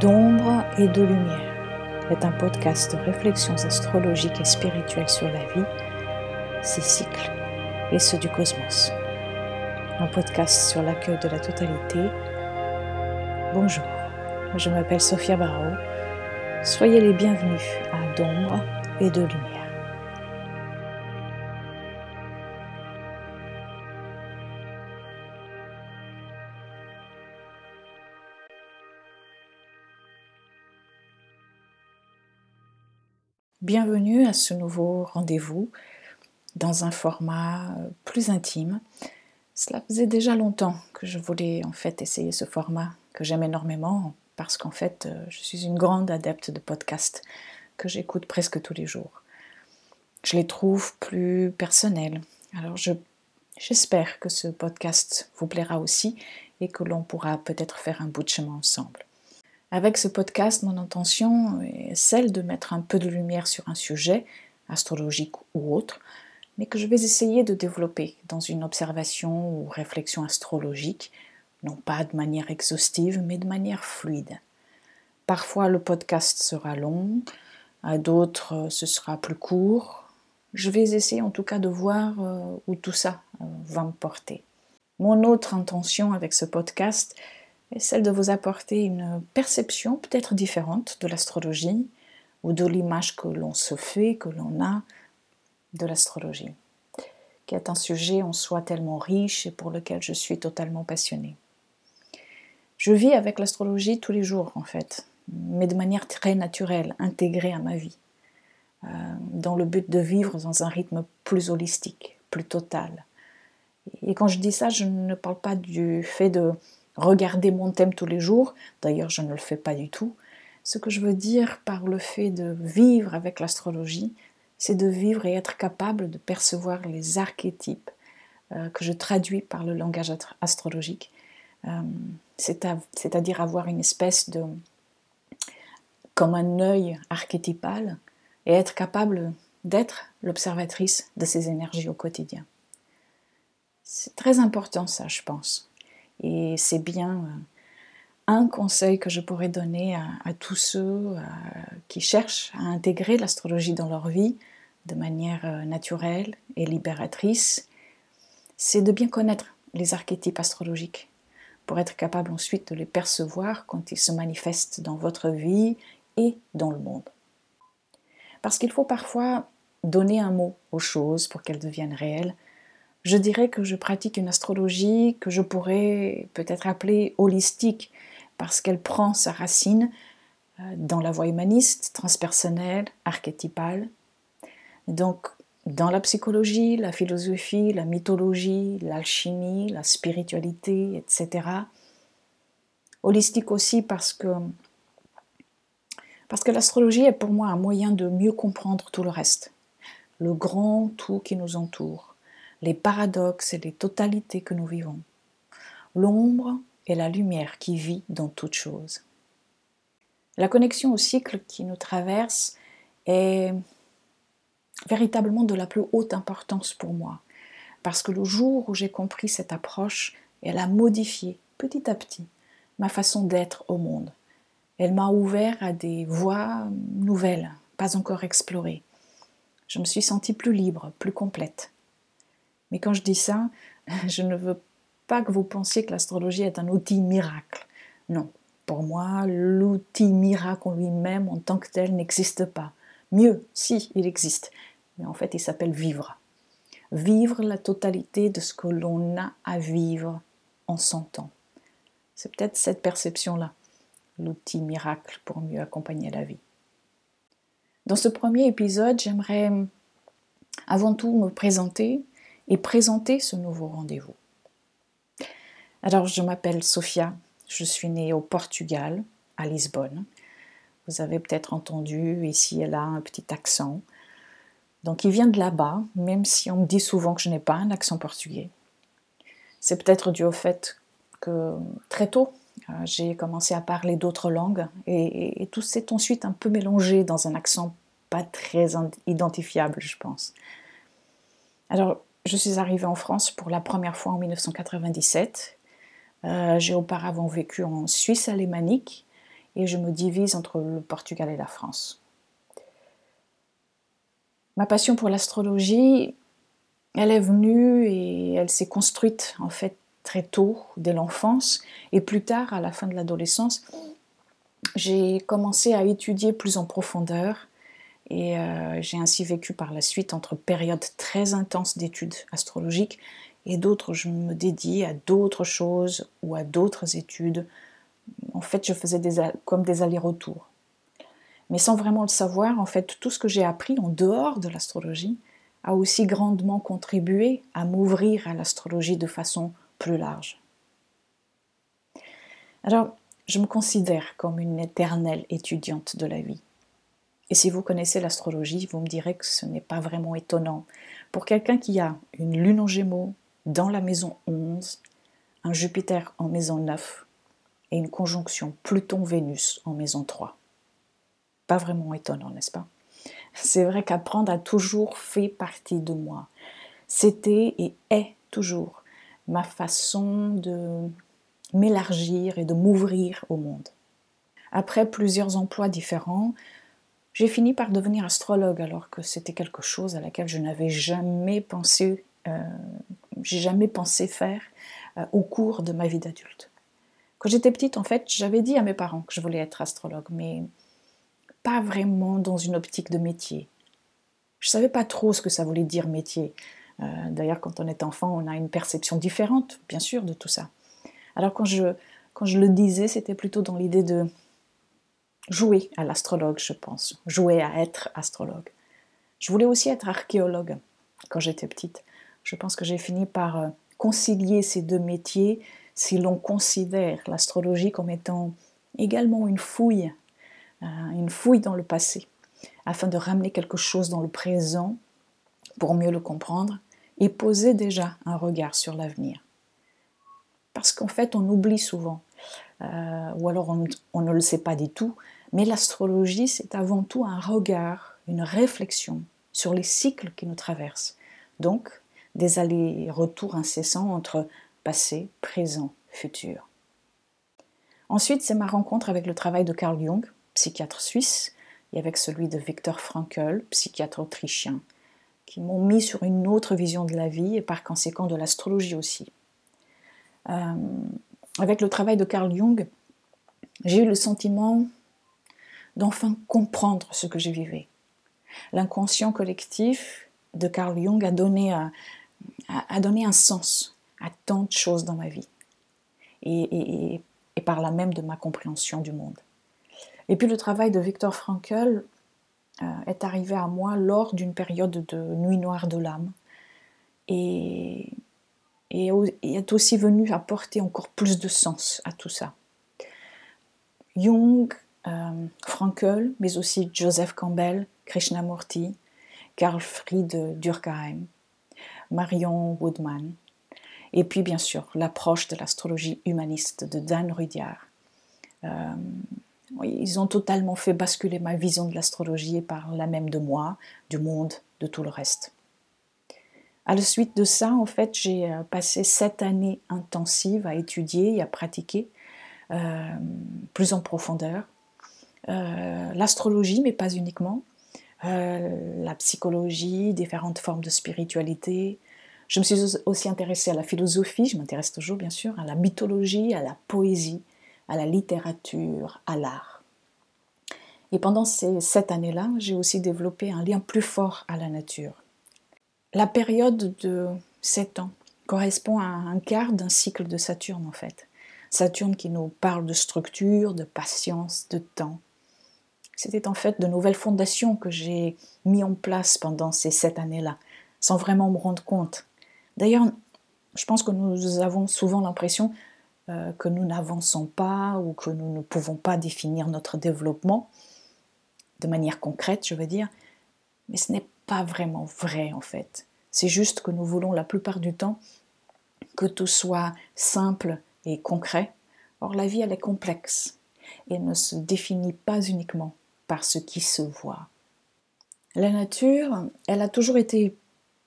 D'ombre et de lumière est un podcast de réflexions astrologiques et spirituelles sur la vie, ses cycles et ceux du cosmos. Un podcast sur l'accueil de la totalité. Bonjour, je m'appelle Sophia Barrault. Soyez les bienvenus à D'ombre et de lumière. Bienvenue à ce nouveau rendez-vous dans un format euh, plus intime. Cela faisait déjà longtemps que je voulais en fait essayer ce format que j'aime énormément parce qu'en fait euh, je suis une grande adepte de podcasts que j'écoute presque tous les jours. Je les trouve plus personnels. Alors j'espère que ce podcast vous plaira aussi et que l'on pourra peut-être faire un bout de chemin ensemble. Avec ce podcast, mon intention est celle de mettre un peu de lumière sur un sujet, astrologique ou autre, mais que je vais essayer de développer dans une observation ou réflexion astrologique, non pas de manière exhaustive, mais de manière fluide. Parfois le podcast sera long, à d'autres ce sera plus court. Je vais essayer en tout cas de voir euh, où tout ça euh, va me porter. Mon autre intention avec ce podcast, est celle de vous apporter une perception peut-être différente de l'astrologie ou de l'image que l'on se fait, que l'on a de l'astrologie, qui est un sujet en soi tellement riche et pour lequel je suis totalement passionnée. Je vis avec l'astrologie tous les jours en fait, mais de manière très naturelle, intégrée à ma vie, euh, dans le but de vivre dans un rythme plus holistique, plus total. Et quand je dis ça, je ne parle pas du fait de regarder mon thème tous les jours. D'ailleurs, je ne le fais pas du tout. Ce que je veux dire par le fait de vivre avec l'astrologie, c'est de vivre et être capable de percevoir les archétypes euh, que je traduis par le langage astrologique. Euh, c'est-à-dire avoir une espèce de. comme un œil archétypal et être capable d'être l'observatrice de ces énergies au quotidien. C'est très important ça, je pense. Et c'est bien euh, un conseil que je pourrais donner à, tous ceux euh, qui cherchent à intégrer l'astrologie dans leur vie de manière euh, naturelle et libératrice, c'est de bien connaître les archétypes astrologiques pour être capable ensuite de les percevoir quand ils se manifestent dans votre vie et dans le monde. Parce qu'il faut parfois donner un mot aux choses pour qu'elles deviennent réelles, je dirais que je pratique une astrologie que je pourrais peut-être appeler holistique, parce qu'elle prend sa racine euh, dans la voie humaniste, transpersonnelle, archétypale. Donc, dans la psychologie, la philosophie, la mythologie, l'alchimie, la spiritualité, etc. Holistique aussi parce que, parce que l'astrologie est pour moi un moyen de mieux comprendre tout le reste, le grand tout qui nous entoure les paradoxes et les totalités que nous vivons. L'ombre est la lumière qui vit dans toute chose. La connexion au cycle qui nous traverse est véritablement de la plus haute importance pour moi, parce que le jour où j'ai compris cette approche, elle a modifié petit à petit ma façon d'être au monde. Elle m'a ouvert à des voies nouvelles, pas encore explorées. Je me suis sentie plus libre, plus complète. Mais quand je dis ça, je ne veux pas que vous pensiez que l'astrologie est un outil miracle. Non, pour moi, l'outil miracle en lui-même en tant que tel n'existe pas. Mieux, si, il existe. Mais en fait, il s'appelle vivre. Vivre la totalité de ce que l'on a à vivre en son. C'est peut-être cette perception-là, l'outil miracle pour mieux accompagner la vie. Dans ce premier épisode, j'aimerais avant tout me présenter et présenter ce nouveau rendez-vous. Alors, je m'appelle Sophia, je suis née au Portugal, à Lisbonne. Vous avez peut-être entendu ici et là un petit accent. Donc, il vient de là-bas, même si on me dit souvent que je n'ai pas un accent portugais. C'est peut-être dû au fait que très tôt, euh, j'ai commencé à parler d'autres langues et, et tout s'est ensuite un peu mélangé dans un accent pas très identifiable, je pense. Alors, je suis arrivée en France pour la première fois en 1997. Euh, j'ai auparavant vécu en Suisse alémanique et je me divise entre le Portugal et la France. Ma passion pour l'astrologie, elle est venue et elle s'est construite en fait très tôt, dès l'enfance, et plus tard, à la fin de l'adolescence, j'ai commencé à étudier plus en profondeur et euh, j'ai ainsi vécu par la suite entre périodes très intenses d'études astrologiques et d'autres, je me dédie à d'autres choses ou à d'autres études. En fait, je faisais des, comme des allers-retours. Mais sans vraiment le savoir, en fait, tout ce que j'ai appris en dehors de l'astrologie a aussi grandement contribué à m'ouvrir à l'astrologie de façon plus large. Alors, je me considère comme une éternelle étudiante de la vie. Et si vous connaissez l'astrologie, vous me direz que ce n'est pas vraiment étonnant. Pour quelqu'un qui a une lune en gémeaux dans la maison 11, un Jupiter en maison 9 et une conjonction Pluton-Vénus en maison 3. Pas vraiment étonnant, n'est-ce pas? C'est vrai qu'apprendre a toujours fait partie de moi. C'était et est toujours ma façon de m'élargir et de m'ouvrir au monde. Après plusieurs emplois différents, j'ai fini par devenir astrologue alors que c'était quelque chose à laquelle je n'avais jamais pensé, euh, j'ai jamais pensé faire euh, au cours de ma vie d'adulte. Quand j'étais petite, en fait, j'avais dit à mes parents que je voulais être astrologue, mais pas vraiment dans une optique de métier. Je savais pas trop ce que ça voulait dire métier. Euh, d'ailleurs, quand on est enfant, on a une perception différente, bien sûr, de tout ça. Alors quand je, quand je le disais, c'était plutôt dans l'idée de jouer à l'astrologue, je pense, jouer à être astrologue. Je voulais aussi être archéologue quand j'étais petite. Je pense que j'ai fini par euh, concilier ces deux métiers si l'on considère l'astrologie comme étant également une fouille, euh, une fouille dans le passé, afin de ramener quelque chose dans le présent pour mieux le comprendre et poser déjà un regard sur l'avenir. Parce qu'en fait, on oublie souvent, euh, ou alors on, on, ne le sait pas du tout, mais l'astrologie, c'est avant tout un regard, une réflexion sur les cycles qui nous traversent. Donc, des allers-retours incessants entre passé, présent, futur. Ensuite, c'est ma rencontre avec le travail de Carl Jung, psychiatre suisse, et avec celui de Viktor Frankl, psychiatre autrichien, qui m'ont mis sur une autre vision de la vie et par conséquent de l'astrologie aussi. Euh, avec le travail de Carl Jung, j'ai eu le sentiment d'enfin comprendre ce que je vivais. L'inconscient collectif de Carl Jung a donné, un, a, donné un sens à tant de choses dans ma vie et, et, et, par là même de ma compréhension du monde. Et puis le travail de Viktor Frankl euh, est arrivé à moi lors d'une période de nuit noire de l'âme et, et, est aussi venu apporter encore plus de sens à tout ça. Jung, euh, Frankel, mais aussi Joseph Campbell, Krishnamurti, Karl Fried Durkheim, Marion Woodman, et puis bien sûr l'approche de l'astrologie humaniste de Dan Rudyard. Euh, ils ont totalement fait basculer ma vision de l'astrologie et par la même de moi, du monde, de tout le reste. À la suite de ça, en fait, j'ai euh, passé sept années intensives à étudier et à pratiquer euh, plus en profondeur l'astrologie, mais pas uniquement, la psychologie, différentes formes de spiritualité. Je me suis aussi intéressée à la philosophie, je m'intéresse toujours bien sûr, à la mythologie, à la poésie, à la littérature, à l'art. Et pendant ces sept années-là, j'ai aussi développé un lien plus fort à la nature. La période de sept ans correspond à un quart d'un cycle de Saturne en fait. Saturne qui nous parle de structure, de patience, de temps. C'était en fait de nouvelles fondations que j'ai mis en place pendant ces sept années-là, sans vraiment me rendre compte. D'ailleurs, je pense que nous avons souvent l'impression euh, que nous n'avançons pas ou que nous ne pouvons pas définir notre développement de manière concrète, je veux dire, mais ce n'est pas vraiment vrai en fait. C'est juste que nous voulons la plupart du temps que tout soit simple et concret. Or la vie elle est complexe et ne se définit pas uniquement par ce qui se voit. La nature, elle a toujours été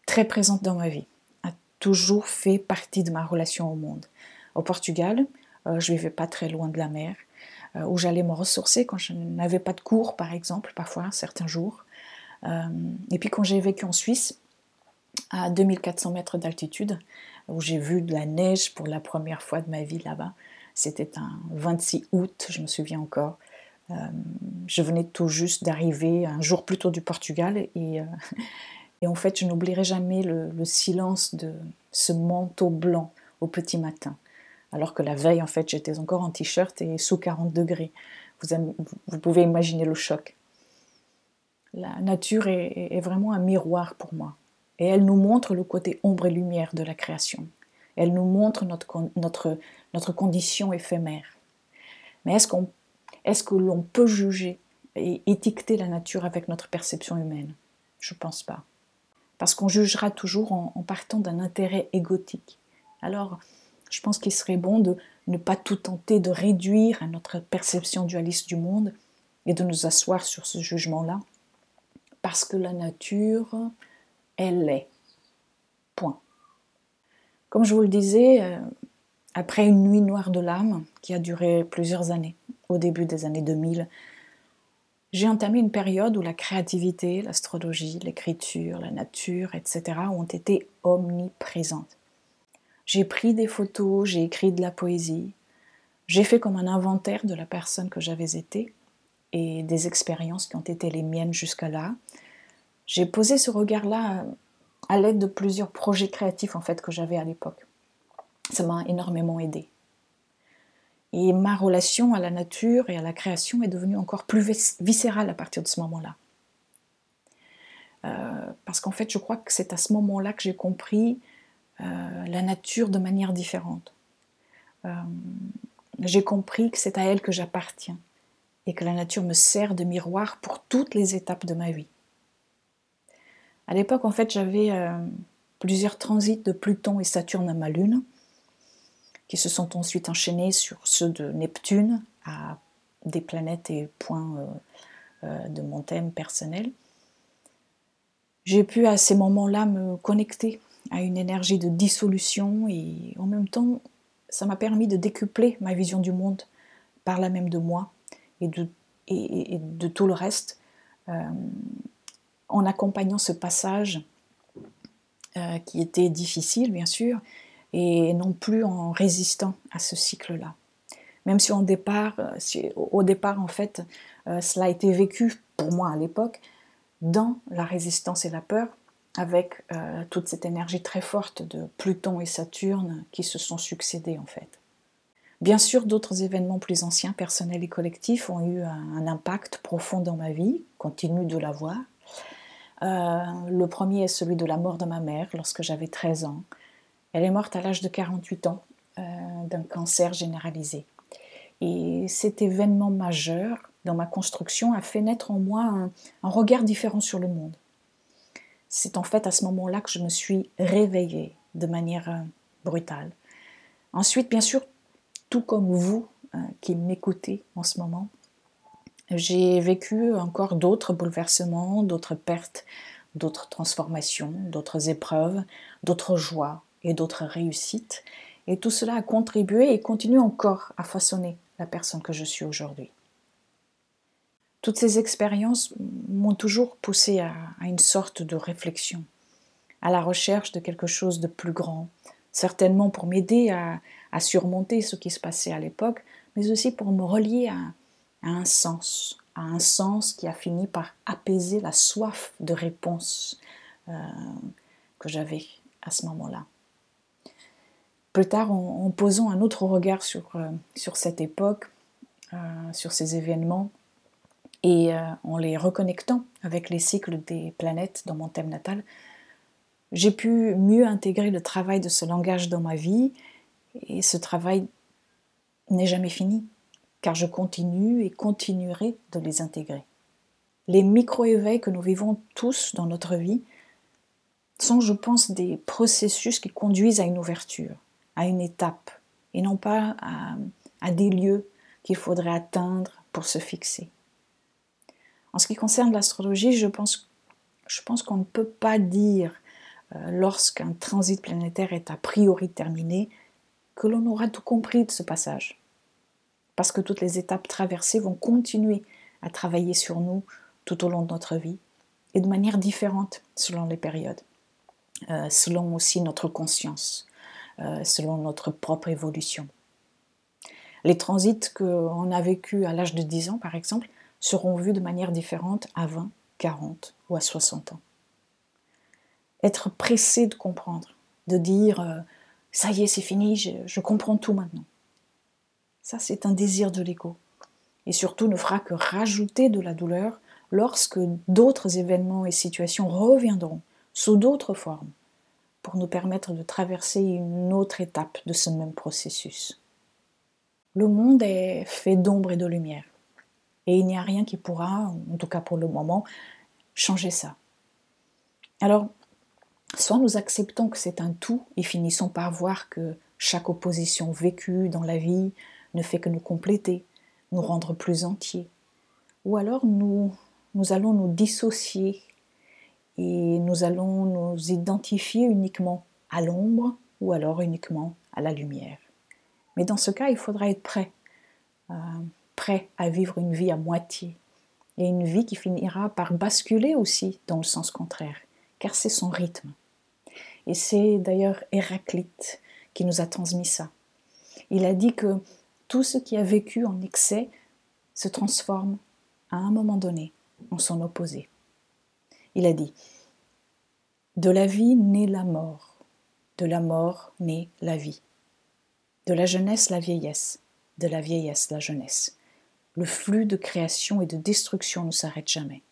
très présente dans ma vie, a toujours fait partie de ma relation au monde. Au Portugal, euh, je vivais pas très loin de la mer. euh, où j'allais me ressourcer quand je n'avais pas de cours, par exemple, parfois, certains jours. Euh, et puis quand j'ai vécu en Suisse, à 2400 mètres d'altitude, où j'ai vu de la neige pour la première fois de ma vie là-bas. C'était un 26 août, je me souviens encore. Euh, je venais tout juste d'arriver un jour plus tôt du Portugal et, et en fait je n'oublierai jamais le, le, silence de ce manteau blanc au petit matin alors que la veille, en fait, j'étais encore en t-shirt et sous 40 degrés. Vous, pouvez imaginer le choc. La nature est, vraiment un miroir pour moi. Et elle nous montre le côté ombre et lumière de la création. Elle nous montre notre, notre, notre condition éphémère. Mais est-ce qu'on est que l'on peut juger et étiqueter la nature avec notre perception humaine? Je ne pense pas. Parce qu'on jugera toujours en, en partant d'un intérêt égotique. Alors, je pense qu'il serait bon de ne pas tout tenter de réduire à notre perception dualiste du monde et de nous asseoir sur ce jugement-là, parce que la nature, elle est. Point. Comme je vous le disais, euh, après une nuit noire de l'âme qui a duré plusieurs années, au début des années 2000, j'ai entamé une période où la créativité, l'astrologie, l'écriture, la nature, etc. ont été omniprésentes. J'ai pris des photos, j'ai écrit de la poésie, j'ai fait comme un inventaire de la personne que j'avais été et des expériences qui ont été les miennes jusqu'à là. J'ai posé ce regard-là à l'aide de plusieurs projets créatifs en fait que j'avais à l'époque. Ça m'a énormément aidé. Et ma relation à la nature et à la création est devenue encore plus viscérale à partir de ce moment-là. Euh, parce qu'en fait, je crois que c'est à ce moment-là que j'ai compris euh, la nature de manière différente. Euh, j'ai compris que c'est à elle que j'appartiens et que la nature me sert de miroir pour toutes les étapes de ma vie. À l'époque, en fait, j'avais plusieurs transits de Pluton et Saturne à ma lune, qui se sont ensuite enchaînés sur ceux de Neptune à des planètes et points de mon thème personnel. J'ai pu à ces moments-là me connecter à une énergie de dissolution et en même temps, ça m'a permis de décupler ma vision du monde par la même de moi et de, tout le reste euh, en accompagnant ce passage euh, qui était difficile, bien sûr, et non plus en résistant à ce cycle-là. Même si, au départ, euh, en fait, cela a été vécu pour moi à l'époque dans la résistance et la peur, avec euh, toute cette énergie très forte de Pluton et Saturne qui se sont succédés en fait. Bien sûr, d'autres événements plus anciens, personnels et collectifs, ont eu un, impact profond dans ma vie, continuent de l'avoir. Euh, le premier est celui de la mort de ma mère lorsque j'avais 13 ans. Elle est morte à l'âge de 48 ans euh, d'un cancer généralisé. Et cet événement majeur dans ma construction a fait naître en moi un regard différent sur le monde c'est en fait à ce moment-là que je me suis réveillée de manière euh, brutale. Ensuite, bien sûr, tout comme vous euh, qui m'écoutez en ce moment, j'ai vécu encore d'autres bouleversements, d'autres pertes, d'autres transformations, d'autres épreuves, d'autres joies et d'autres réussites. Et tout cela a contribué et continue encore à façonner la personne que je suis aujourd'hui. Toutes ces expériences m'ont toujours poussé à, une sorte de réflexion, à la recherche de quelque chose de plus grand, certainement pour m'aider à, surmonter ce qui se passait à l'époque, mais aussi pour me relier à, un sens, à un sens qui a fini par apaiser la soif de réponse euh, que j'avais à ce moment-là. Plus tard, en, posant un autre regard sur, euh, sur cette époque, euh, sur ces événements, et euh, en les reconnectant avec les cycles des planètes dans mon thème natal, j'ai pu mieux intégrer le travail de ce langage dans ma vie et ce travail n'est jamais fini car je continue et continuerai de les intégrer. Les micro-éveils que nous vivons tous dans notre vie sont, je pense, des processus qui conduisent à une ouverture, à une étape, et non pas à, des lieux qu'il faudrait atteindre pour se fixer. En ce qui concerne l'astrologie, je pense, qu'on ne peut pas dire, euh, lorsqu'un transit planétaire est a priori terminé, que l'on aura tout compris de ce passage. parce que toutes les étapes traversées vont continuer à travailler sur nous tout au long de notre vie et de manière différente selon les périodes, euh, selon aussi notre conscience, selon notre propre évolution. Les transits qu'on a vécus à l'âge de 10 ans, par exemple, seront vus de manière différente à 20, 40 ou à 60 ans. Être pressé de comprendre, de dire euh, ça y est, c'est fini, je, comprends tout maintenant. Ça, c'est un désir de l'ego. Et surtout, ne fera que rajouter de la douleur lorsque d'autres événements et situations reviendront sous d'autres formes pour nous permettre de traverser une autre étape de ce même processus. Le monde est fait d'ombre et de lumière. Et il n'y a rien qui pourra, en tout cas pour le moment, changer ça. Alors, soit nous acceptons que c'est un tout et finissons par voir que chaque opposition vécue dans la vie ne fait que nous compléter, nous rendre plus entiers, ou alors nous, nous allons nous dissocier et nous allons nous identifier uniquement à l'ombre ou alors uniquement à la lumière. Mais dans ce cas, il faudra être prêt, euh, prêt à vivre une vie à moitié, et une vie qui finira par basculer aussi dans le sens contraire, car c'est son rythme. Et c'est d'ailleurs Héraclite qui nous a transmis ça. Il a dit que tout ce qui a vécu en excès se transforme à un moment donné en son opposé. Il a dit De la vie naît la mort, de la mort naît la vie, de la jeunesse la vieillesse, de la vieillesse la jeunesse le flux de création et de destruction ne s'arrête jamais.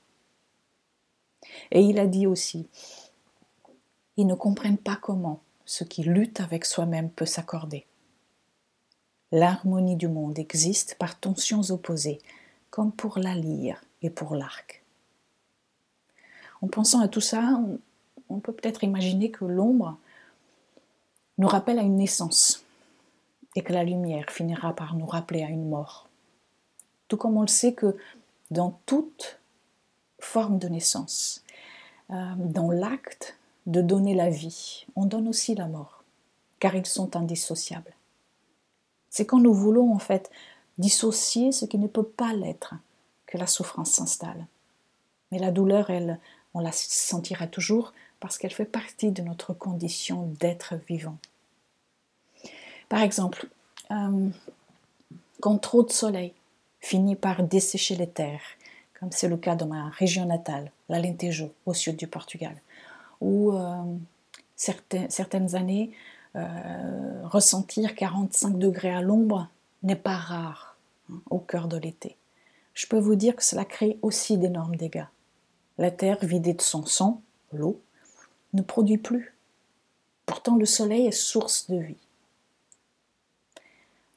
Et il a dit aussi, ils ne comprennent pas comment ce qui lutte avec soi-même peut s'accorder. L'harmonie du monde existe par tensions opposées, comme pour la lyre et pour l'arc. En pensant à tout ça, on peut peut-être imaginer que l'ombre nous rappelle à une naissance et que la lumière finira par nous rappeler à une mort. Tout comme on le sait que dans toute forme de naissance, euh, dans l'acte de donner la vie, on donne aussi la mort, car ils sont indissociables. C'est quand nous voulons en fait dissocier ce qui ne peut pas l'être que la souffrance s'installe. Mais la douleur, elle, on la sentira toujours parce qu'elle fait partie de notre condition d'être vivant. Par exemple, euh, quand trop de soleil finit par dessécher les terres, comme c'est le cas dans ma région natale, l'Alentejo, au sud du Portugal, où euh, certaines années, euh, ressentir 45 degrés à l'ombre n'est pas rare hein, au cœur de l'été. Je peux vous dire que cela crée aussi d'énormes dégâts. La terre, vidée de son sang, l'eau, ne produit plus. Pourtant, le soleil est source de vie.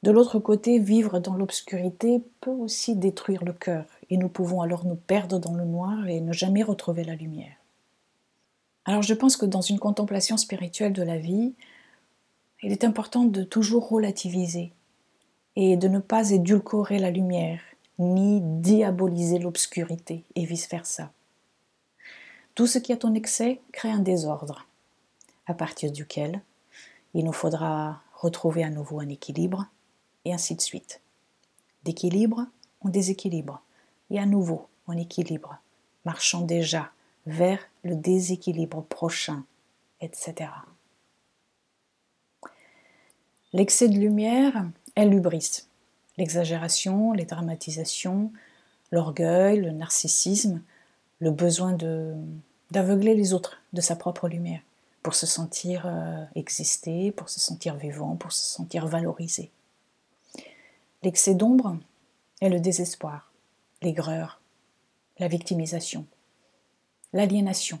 De l'autre côté, vivre dans l'obscurité peut aussi détruire le cœur, et nous pouvons alors nous perdre dans le noir et ne jamais retrouver la lumière. Alors je pense que dans une contemplation spirituelle de la vie, il est important de toujours relativiser et de ne pas édulcorer la lumière, ni diaboliser l'obscurité, et vice-versa. Tout ce qui est en excès crée un désordre, à partir duquel il nous faudra retrouver à nouveau un équilibre et ainsi de suite. D'équilibre en déséquilibre, et à nouveau en équilibre, marchant déjà vers le déséquilibre prochain, etc. L'excès de lumière est l'ubris, l'exagération, les dramatisations, l'orgueil, le narcissisme, le besoin d'aveugler les autres de sa propre lumière, pour se sentir euh, exister, pour se sentir vivant, pour se sentir valorisé. L'excès d'ombre est le désespoir, l'aigreur, la victimisation, l'aliénation,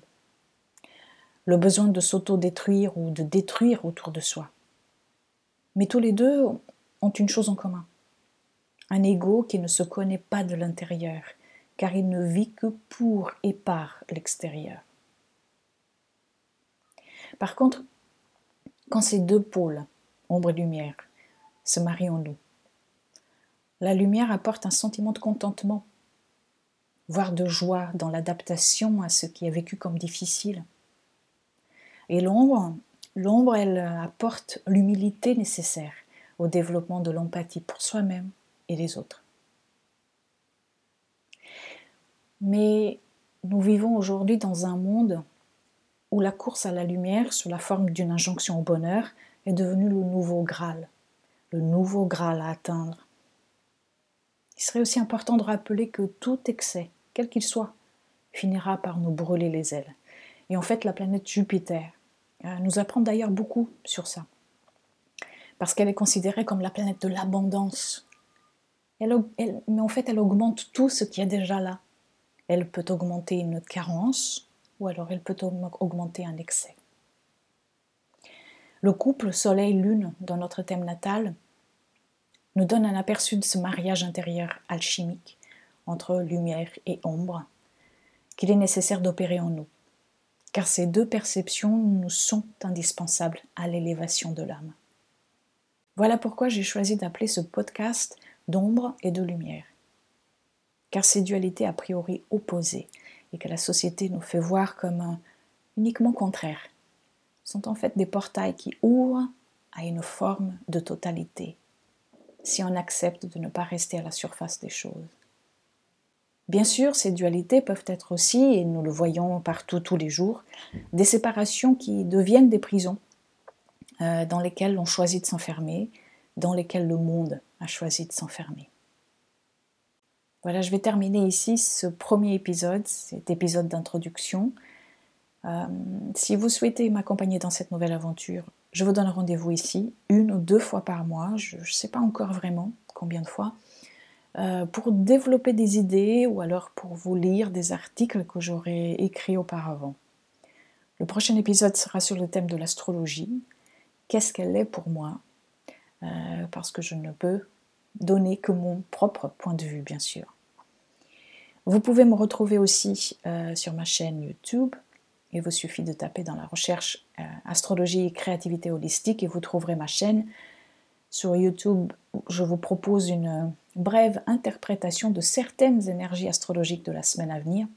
le besoin de s'auto-détruire ou de détruire autour de soi. Mais tous les deux ont une chose en commun, un ego qui ne se connaît pas de l'intérieur, car il ne vit que pour et par l'extérieur. Par contre, quand ces deux pôles, ombre et lumière, se marient en nous, la lumière apporte un sentiment de contentement, voire de joie dans l'adaptation à ce qui est vécu comme difficile. Et l'ombre, l'ombre, elle apporte l'humilité nécessaire au développement de l'empathie pour soi-même et les autres. Mais nous vivons aujourd'hui dans un monde où la course à la lumière sous la forme d'une injonction au bonheur est devenue le nouveau Graal, le nouveau Graal à atteindre. Il serait aussi important de rappeler que tout excès, quel qu'il soit, finira par nous brûler les ailes. Et en fait, la planète Jupiter euh, nous apprend d'ailleurs beaucoup sur ça. Parce qu'elle est considérée comme la planète de l'abondance. mais en fait, elle augmente tout ce qui est déjà là. Elle peut augmenter une carence, ou alors elle peut augmenter un excès. Le couple Soleil-Lune dans notre thème natal nous donne un aperçu de ce mariage intérieur alchimique entre lumière et ombre qu'il est nécessaire d'opérer en nous, car ces deux perceptions nous sont indispensables à l'élévation de l'âme. Voilà pourquoi j'ai choisi d'appeler ce podcast d'ombre et de lumière, car ces dualités a priori opposées et que la société nous fait voir comme uniquement contraires sont en fait des portails qui ouvrent à une forme de totalité, si on accepte de ne pas rester à la surface des choses. Bien sûr, ces dualités peuvent être aussi, et nous le voyons partout tous les jours, des séparations qui deviennent des prisons euh, dans lesquelles on choisit de s'enfermer, dans lesquelles le monde a choisi de s'enfermer. Voilà, je vais terminer ici ce premier épisode, cet épisode d'introduction. Euh, si vous souhaitez m'accompagner dans cette nouvelle aventure, je vous donne rendez-vous ici, une ou deux fois par mois, je ne sais pas encore vraiment combien de fois, euh, pour développer des idées ou alors pour vous lire des articles que j'aurais écrits auparavant. Le prochain épisode sera sur le thème de l'astrologie. Qu'est-ce qu'elle est pour moi? Euh, Parce que je ne peux donner que mon propre point de vue, bien sûr. Vous pouvez me retrouver aussi euh, sur ma chaîne YouTube. Il vous suffit de taper dans la recherche euh, astrologie et créativité holistique et vous trouverez ma chaîne. Sur YouTube, je vous propose une brève interprétation de certaines énergies astrologiques de la semaine à venir.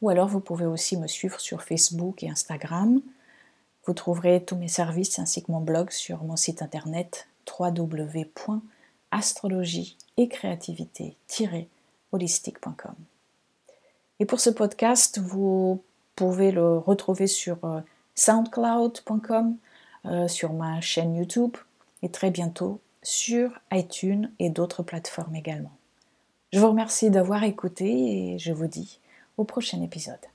Ou alors vous pouvez aussi me suivre sur Facebook et Instagram. Vous trouverez tous mes services ainsi que mon blog sur mon site internet www.astrologie et créativité-holistique.com. Et pour ce podcast, vous pouvez le retrouver sur euh, soundcloud.com, euh, sur ma chaîne YouTube et très bientôt sur iTunes et d'autres plateformes également. Je vous remercie d'avoir écouté et je vous dis au prochain épisode.